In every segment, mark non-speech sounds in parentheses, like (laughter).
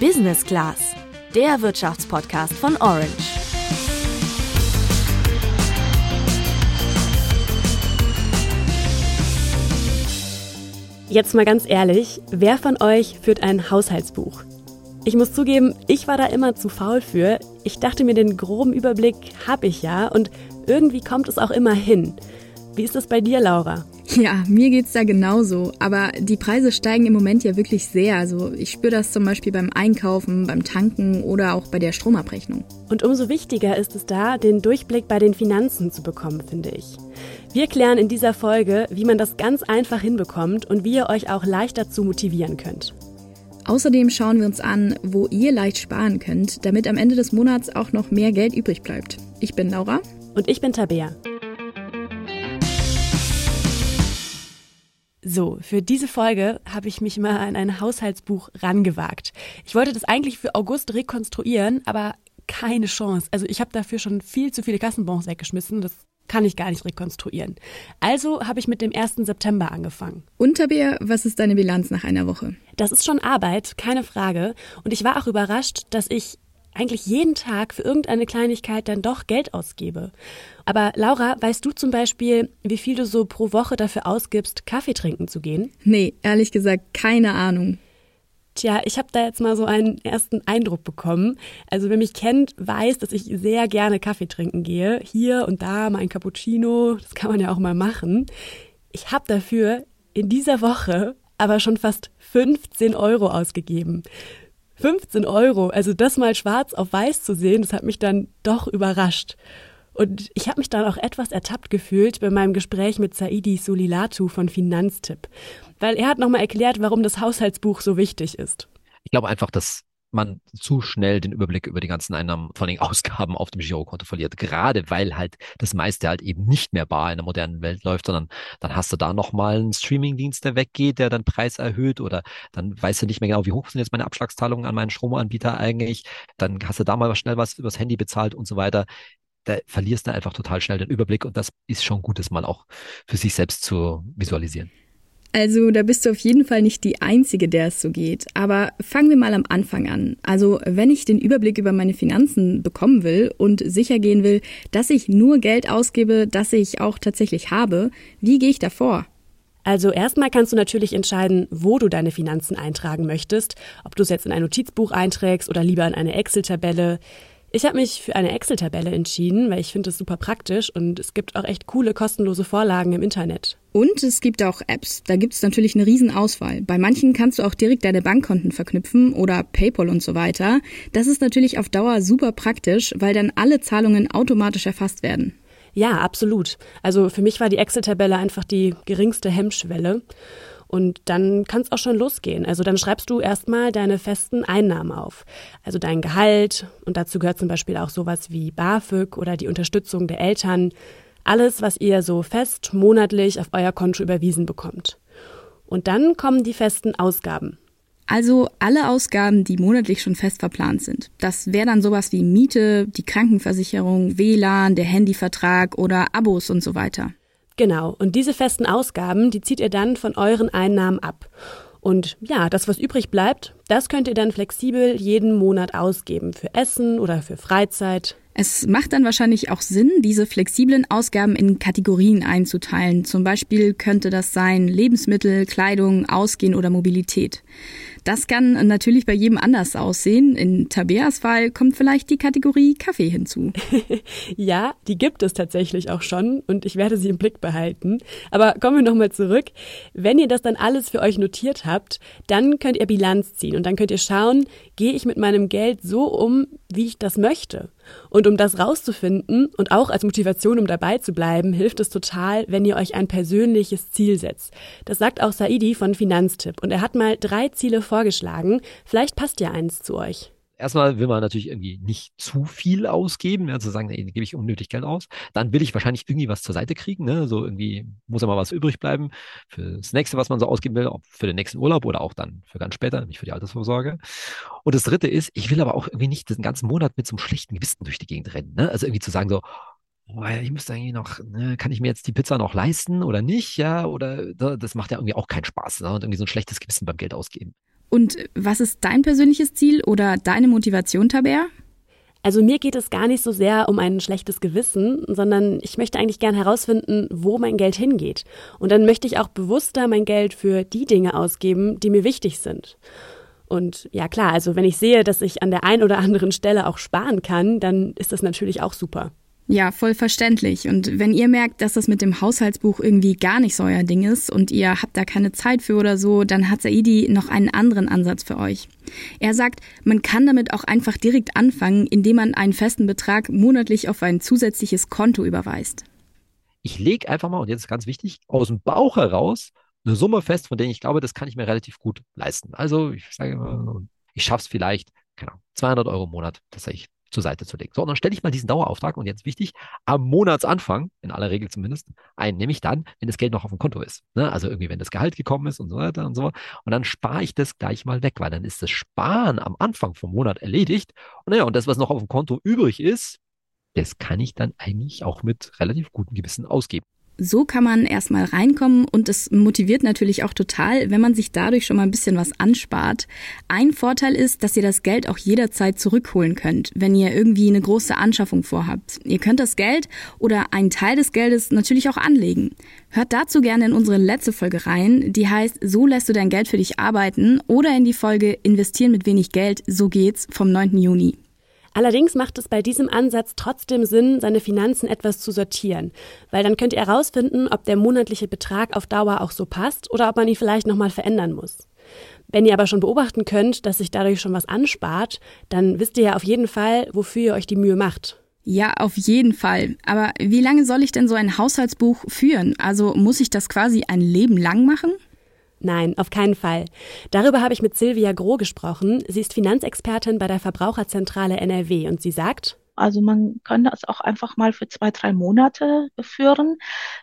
Business Class, der Wirtschaftspodcast von Orange. Jetzt mal ganz ehrlich, wer von euch führt ein Haushaltsbuch? Ich muss zugeben, ich war da immer zu faul für. Ich dachte mir, den groben Überblick habe ich ja und irgendwie kommt es auch immer hin. Wie ist das bei dir, Laura? Ja, mir geht's da genauso. Aber die Preise steigen im Moment ja wirklich sehr. Also ich spüre das zum Beispiel beim Einkaufen, beim Tanken oder auch bei der Stromabrechnung. Und umso wichtiger ist es da, den Durchblick bei den Finanzen zu bekommen, finde ich. Wir klären in dieser Folge, wie man das ganz einfach hinbekommt und wie ihr euch auch leicht dazu motivieren könnt. Außerdem schauen wir uns an, wo ihr leicht sparen könnt, damit am Ende des Monats auch noch mehr Geld übrig bleibt. Ich bin Laura. Und ich bin Tabea. So, für diese Folge habe ich mich mal an ein Haushaltsbuch rangewagt. Ich wollte das eigentlich für August rekonstruieren, aber keine Chance. Also ich habe dafür schon viel zu viele Kassenbons weggeschmissen. Das kann ich gar nicht rekonstruieren. Also habe ich mit dem 1. September angefangen. Und Tabea, was ist deine Bilanz nach einer Woche? Das ist schon Arbeit, keine Frage. Und ich war auch überrascht, dass ich eigentlich jeden Tag für irgendeine Kleinigkeit dann doch Geld ausgebe. Aber Laura, weißt du zum Beispiel, wie viel du so pro Woche dafür ausgibst, Kaffee trinken zu gehen? Nee, ehrlich gesagt, keine Ahnung. Tja, ich habe da jetzt mal so einen ersten Eindruck bekommen. Also wer mich kennt, weiß, dass ich sehr gerne Kaffee trinken gehe. Hier und da mal ein Cappuccino, das kann man ja auch mal machen. Ich habe dafür in dieser Woche aber schon fast 15 Euro ausgegeben. 15 Euro, also das mal schwarz auf weiß zu sehen, das hat mich dann doch überrascht. Und ich habe mich dann auch etwas ertappt gefühlt bei meinem Gespräch mit Saidi Solilatu von Finanztipp, weil er hat nochmal erklärt, warum das Haushaltsbuch so wichtig ist. Ich glaube einfach, dass man zu schnell den Überblick über die ganzen Einnahmen, vor allem Ausgaben auf dem Girokonto verliert. Gerade weil halt das meiste halt eben nicht mehr bar in der modernen Welt läuft, sondern dann hast du da nochmal einen Streamingdienst, der weggeht, der dann Preis erhöht oder dann weißt du nicht mehr genau, wie hoch sind jetzt meine Abschlagszahlungen an meinen Stromanbieter eigentlich. Dann hast du da mal schnell was übers Handy bezahlt und so weiter da verlierst du einfach total schnell den Überblick und das ist schon gut, das mal auch für sich selbst zu visualisieren. Also da bist du auf jeden Fall nicht die Einzige, der es so geht. Aber fangen wir mal am Anfang an. Also wenn ich den Überblick über meine Finanzen bekommen will und sicher gehen will, dass ich nur Geld ausgebe, das ich auch tatsächlich habe, wie gehe ich da vor? Also erstmal kannst du natürlich entscheiden, wo du deine Finanzen eintragen möchtest, ob du es jetzt in ein Notizbuch einträgst oder lieber in eine Excel-Tabelle. Ich habe mich für eine Excel-Tabelle entschieden, weil ich finde es super praktisch und es gibt auch echt coole kostenlose Vorlagen im Internet. Und es gibt auch Apps. Da gibt es natürlich eine Riesenauswahl. Bei manchen kannst du auch direkt deine Bankkonten verknüpfen oder PayPal und so weiter. Das ist natürlich auf Dauer super praktisch, weil dann alle Zahlungen automatisch erfasst werden. Ja, absolut. Also für mich war die Excel-Tabelle einfach die geringste Hemmschwelle. Und dann kann es auch schon losgehen. Also dann schreibst du erstmal deine festen Einnahmen auf. Also dein Gehalt und dazu gehört zum Beispiel auch sowas wie BAföG oder die Unterstützung der Eltern. Alles, was ihr so fest monatlich auf euer Konto überwiesen bekommt. Und dann kommen die festen Ausgaben. Also alle Ausgaben, die monatlich schon fest verplant sind. Das wäre dann sowas wie Miete, die Krankenversicherung, WLAN, der Handyvertrag oder Abos und so weiter. Genau, und diese festen Ausgaben, die zieht ihr dann von euren Einnahmen ab. Und ja, das, was übrig bleibt, das könnt ihr dann flexibel jeden Monat ausgeben für Essen oder für Freizeit. Es macht dann wahrscheinlich auch Sinn, diese flexiblen Ausgaben in Kategorien einzuteilen. Zum Beispiel könnte das sein Lebensmittel, Kleidung, Ausgehen oder Mobilität. Das kann natürlich bei jedem anders aussehen. In Tabeas Fall kommt vielleicht die Kategorie Kaffee hinzu. (laughs) ja, die gibt es tatsächlich auch schon und ich werde sie im Blick behalten. Aber kommen wir nochmal zurück. Wenn ihr das dann alles für euch notiert habt, dann könnt ihr Bilanz ziehen und dann könnt ihr schauen, gehe ich mit meinem Geld so um, wie ich das möchte. Und um das rauszufinden und auch als Motivation, um dabei zu bleiben, hilft es total, wenn ihr euch ein persönliches Ziel setzt. Das sagt auch Saidi von Finanztipp und er hat mal drei Ziele vorgeschlagen. Vielleicht passt ja eins zu euch erstmal will man natürlich irgendwie nicht zu viel ausgeben, ja, zu sagen, ey, gebe ich unnötig Geld aus. Dann will ich wahrscheinlich irgendwie was zur Seite kriegen, ne? So irgendwie muss ja mal was übrig bleiben für das nächste, was man so ausgeben will, ob für den nächsten Urlaub oder auch dann für ganz später, nicht für die Altersvorsorge. Und das dritte ist, ich will aber auch irgendwie nicht den ganzen Monat mit so einem schlechten Gewissen durch die Gegend rennen, ne? Also irgendwie zu sagen so, oh, ich müsste eigentlich noch, ne, kann ich mir jetzt die Pizza noch leisten oder nicht, ja? Oder das macht ja irgendwie auch keinen Spaß, ne? Und irgendwie so ein schlechtes Gewissen beim Geld ausgeben. Und was ist dein persönliches Ziel oder deine Motivation, Tabea? Also mir geht es gar nicht so sehr um ein schlechtes Gewissen, sondern ich möchte eigentlich gern herausfinden, wo mein Geld hingeht. Und dann möchte ich auch bewusster mein Geld für die Dinge ausgeben, die mir wichtig sind. Und ja klar, also wenn ich sehe, dass ich an der einen oder anderen Stelle auch sparen kann, dann ist das natürlich auch super. Ja, voll verständlich. Und wenn ihr merkt, dass das mit dem Haushaltsbuch irgendwie gar nicht so euer Ding ist und ihr habt da keine Zeit für oder so, dann hat Saidi noch einen anderen Ansatz für euch. Er sagt, man kann damit auch einfach direkt anfangen, indem man einen festen Betrag monatlich auf ein zusätzliches Konto überweist. Ich lege einfach mal, und jetzt ist ganz wichtig, aus dem Bauch heraus eine Summe fest, von der ich glaube, das kann ich mir relativ gut leisten. Also ich sage mal, ich schaffe es vielleicht, keine Ahnung, 200 Euro im Monat tatsächlich zur Seite zu legen. So, und dann stelle ich mal diesen Dauerauftrag und jetzt wichtig, am Monatsanfang, in aller Regel zumindest, ein, nämlich dann, wenn das Geld noch auf dem Konto ist. Ne? Also irgendwie, wenn das Gehalt gekommen ist und so weiter und so. Und dann spare ich das gleich mal weg, weil dann ist das Sparen am Anfang vom Monat erledigt. Und naja, und das, was noch auf dem Konto übrig ist, das kann ich dann eigentlich auch mit relativ gutem Gewissen ausgeben. So kann man erstmal reinkommen und es motiviert natürlich auch total, wenn man sich dadurch schon mal ein bisschen was anspart. Ein Vorteil ist, dass ihr das Geld auch jederzeit zurückholen könnt, wenn ihr irgendwie eine große Anschaffung vorhabt. Ihr könnt das Geld oder einen Teil des Geldes natürlich auch anlegen. Hört dazu gerne in unsere letzte Folge rein, die heißt So lässt du dein Geld für dich arbeiten oder in die Folge Investieren mit wenig Geld, so geht's vom 9. Juni. Allerdings macht es bei diesem Ansatz trotzdem Sinn, seine Finanzen etwas zu sortieren, weil dann könnt ihr herausfinden, ob der monatliche Betrag auf Dauer auch so passt oder ob man ihn vielleicht nochmal verändern muss. Wenn ihr aber schon beobachten könnt, dass sich dadurch schon was anspart, dann wisst ihr ja auf jeden Fall, wofür ihr euch die Mühe macht. Ja, auf jeden Fall. Aber wie lange soll ich denn so ein Haushaltsbuch führen? Also muss ich das quasi ein Leben lang machen? Nein, auf keinen Fall. Darüber habe ich mit Silvia Groh gesprochen. Sie ist Finanzexpertin bei der Verbraucherzentrale NRW und sie sagt, also man kann das auch einfach mal für zwei, drei Monate führen.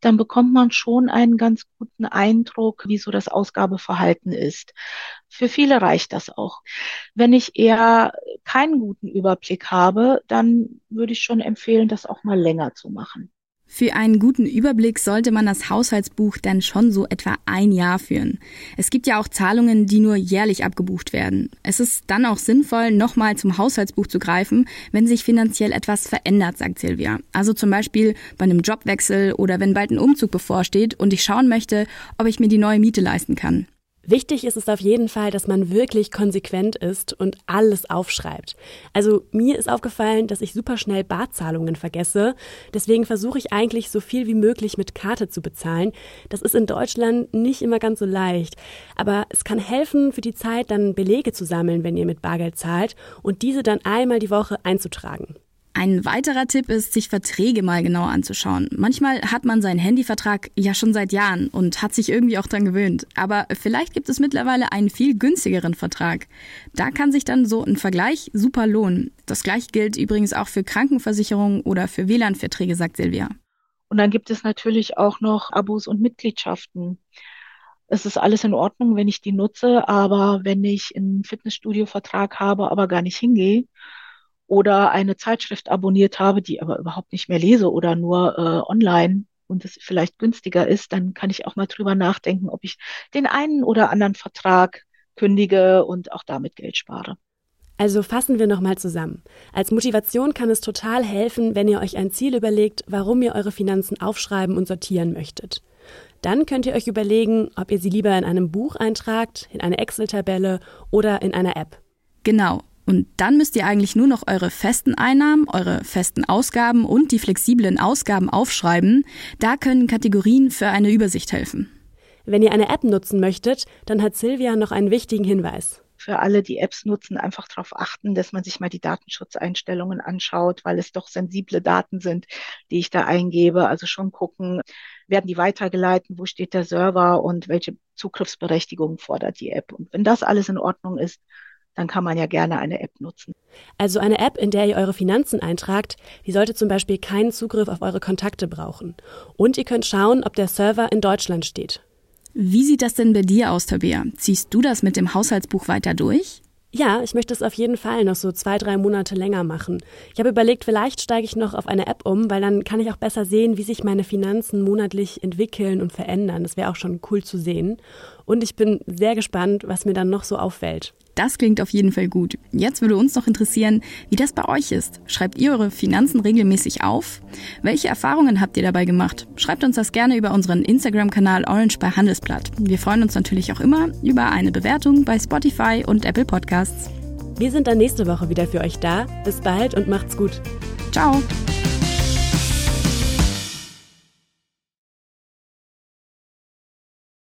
Dann bekommt man schon einen ganz guten Eindruck, wie so das Ausgabeverhalten ist. Für viele reicht das auch. Wenn ich eher keinen guten Überblick habe, dann würde ich schon empfehlen, das auch mal länger zu machen. Für einen guten Überblick sollte man das Haushaltsbuch dann schon so etwa ein Jahr führen. Es gibt ja auch Zahlungen, die nur jährlich abgebucht werden. Es ist dann auch sinnvoll, nochmal zum Haushaltsbuch zu greifen, wenn sich finanziell etwas verändert, sagt Silvia. Also zum Beispiel bei einem Jobwechsel oder wenn bald ein Umzug bevorsteht und ich schauen möchte, ob ich mir die neue Miete leisten kann. Wichtig ist es auf jeden Fall, dass man wirklich konsequent ist und alles aufschreibt. Also mir ist aufgefallen, dass ich super schnell Barzahlungen vergesse. Deswegen versuche ich eigentlich so viel wie möglich mit Karte zu bezahlen. Das ist in Deutschland nicht immer ganz so leicht. Aber es kann helfen, für die Zeit dann Belege zu sammeln, wenn ihr mit Bargeld zahlt und diese dann einmal die Woche einzutragen. Ein weiterer Tipp ist, sich Verträge mal genauer anzuschauen. Manchmal hat man seinen Handyvertrag ja schon seit Jahren und hat sich irgendwie auch dran gewöhnt. Aber vielleicht gibt es mittlerweile einen viel günstigeren Vertrag. Da kann sich dann so ein Vergleich super lohnen. Das gleiche gilt übrigens auch für Krankenversicherungen oder für WLAN-Verträge, sagt Silvia. Und dann gibt es natürlich auch noch Abos und Mitgliedschaften. Es ist alles in Ordnung, wenn ich die nutze, aber wenn ich einen Fitnessstudio-Vertrag habe, aber gar nicht hingehe, oder eine Zeitschrift abonniert habe, die aber überhaupt nicht mehr lese oder nur äh, online und es vielleicht günstiger ist, dann kann ich auch mal drüber nachdenken, ob ich den einen oder anderen Vertrag kündige und auch damit Geld spare. Also fassen wir nochmal zusammen. Als Motivation kann es total helfen, wenn ihr euch ein Ziel überlegt, warum ihr eure Finanzen aufschreiben und sortieren möchtet. Dann könnt ihr euch überlegen, ob ihr sie lieber in einem Buch eintragt, in eine Excel-Tabelle oder in einer App. Genau. Und dann müsst ihr eigentlich nur noch eure festen Einnahmen, eure festen Ausgaben und die flexiblen Ausgaben aufschreiben. Da können Kategorien für eine Übersicht helfen. Wenn ihr eine App nutzen möchtet, dann hat Silvia noch einen wichtigen Hinweis. Für alle, die Apps nutzen, einfach darauf achten, dass man sich mal die Datenschutzeinstellungen anschaut, weil es doch sensible Daten sind, die ich da eingebe. Also schon gucken, werden die weitergeleitet, wo steht der Server und welche Zugriffsberechtigung fordert die App. Und wenn das alles in Ordnung ist, dann kann man ja gerne eine App nutzen. Also eine App, in der ihr eure Finanzen eintragt, die sollte zum Beispiel keinen Zugriff auf eure Kontakte brauchen. Und ihr könnt schauen, ob der Server in Deutschland steht. Wie sieht das denn bei dir aus, Tabea? Ziehst du das mit dem Haushaltsbuch weiter durch? Ja, ich möchte es auf jeden Fall noch so zwei, drei Monate länger machen. Ich habe überlegt, vielleicht steige ich noch auf eine App um, weil dann kann ich auch besser sehen, wie sich meine Finanzen monatlich entwickeln und verändern. Das wäre auch schon cool zu sehen. Und ich bin sehr gespannt, was mir dann noch so auffällt. Das klingt auf jeden Fall gut. Jetzt würde uns noch interessieren, wie das bei euch ist. Schreibt ihr eure Finanzen regelmäßig auf? Welche Erfahrungen habt ihr dabei gemacht? Schreibt uns das gerne über unseren Instagram-Kanal Orange bei Handelsblatt. Wir freuen uns natürlich auch immer über eine Bewertung bei Spotify und Apple Podcasts. Wir sind dann nächste Woche wieder für euch da. Bis bald und macht's gut. Ciao.